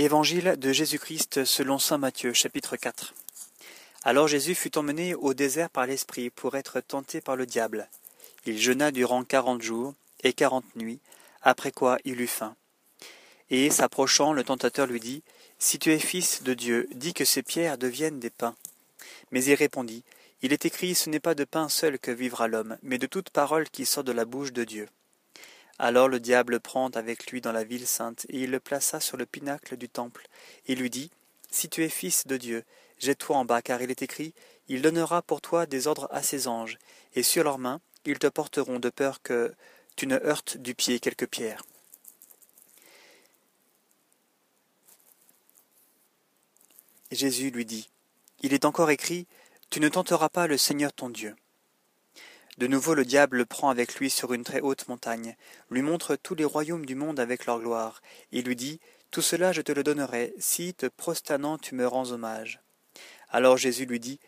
Évangile de Jésus-Christ selon saint Matthieu, chapitre 4. Alors Jésus fut emmené au désert par l'Esprit pour être tenté par le diable. Il jeûna durant quarante jours et quarante nuits, après quoi il eut faim. Et s'approchant, le tentateur lui dit, Si tu es fils de Dieu, dis que ces pierres deviennent des pains. Mais il répondit, Il est écrit, Ce n'est pas de pain seul que vivra l'homme, mais de toute parole qui sort de la bouche de Dieu. Alors le diable le prend avec lui dans la ville sainte, et il le plaça sur le pinacle du temple, et lui dit, Si tu es fils de Dieu, jette-toi en bas, car il est écrit, Il donnera pour toi des ordres à ses anges, et sur leurs mains ils te porteront de peur que tu ne heurtes du pied quelque pierre. Jésus lui dit, Il est encore écrit, Tu ne tenteras pas le Seigneur ton Dieu. De nouveau le diable le prend avec lui sur une très haute montagne, lui montre tous les royaumes du monde avec leur gloire, et lui dit, Tout cela je te le donnerai, si, te prosternant, tu me rends hommage. Alors Jésus lui dit,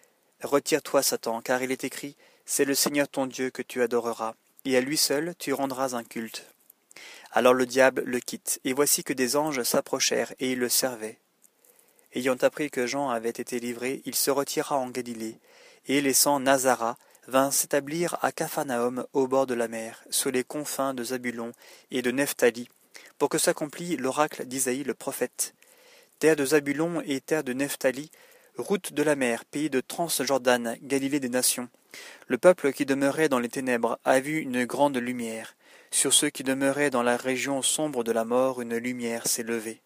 Retire-toi, Satan, car il est écrit, C'est le Seigneur ton Dieu que tu adoreras, et à lui seul tu rendras un culte. Alors le diable le quitte, et voici que des anges s'approchèrent, et ils le servaient. Ayant appris que Jean avait été livré, il se retira en Galilée, et laissant Nazareth, vint s'établir à Capharnaüm au bord de la mer, sur les confins de Zabulon et de Nephtali, pour que s'accomplît l'oracle d'Isaïe le prophète. Terre de Zabulon et terre de Nephtali, route de la mer, pays de Transjordan, Galilée des nations. Le peuple qui demeurait dans les ténèbres a vu une grande lumière. Sur ceux qui demeuraient dans la région sombre de la mort, une lumière s'est levée.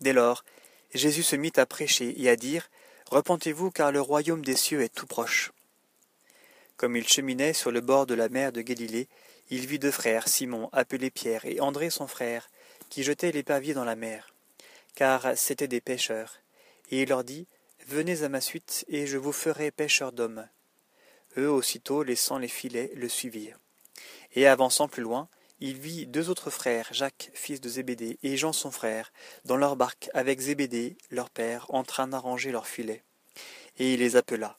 Dès lors, Jésus se mit à prêcher et à dire Repentez-vous, car le royaume des cieux est tout proche. Comme il cheminait sur le bord de la mer de Galilée, il vit deux frères, Simon, appelé Pierre, et André son frère, qui jetaient l'épervier dans la mer, car c'étaient des pêcheurs. Et il leur dit, Venez à ma suite, et je vous ferai pêcheurs d'hommes. Eux aussitôt, laissant les filets, le suivirent. Et avançant plus loin, il vit deux autres frères, Jacques, fils de Zébédée, et Jean son frère, dans leur barque, avec Zébédée, leur père, en train d'arranger leurs filets. Et il les appela.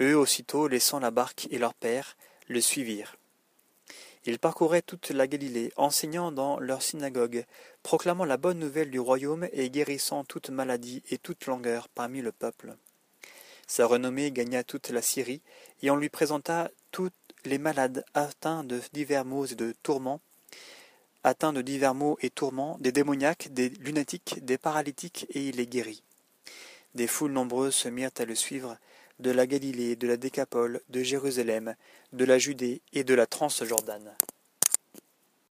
Eux aussitôt, laissant la barque et leur père, le suivirent. Ils parcouraient toute la Galilée, enseignant dans leurs synagogues, proclamant la bonne nouvelle du royaume et guérissant toute maladie et toute langueur parmi le peuple. Sa renommée gagna toute la Syrie, et on lui présenta tous les malades atteints de divers maux et de tourments, atteints de divers maux et tourments, des démoniaques, des lunatiques, des paralytiques, et il les guérit. Des foules nombreuses se mirent à le suivre, de la Galilée, de la Décapole, de Jérusalem, de la Judée et de la Transjordane.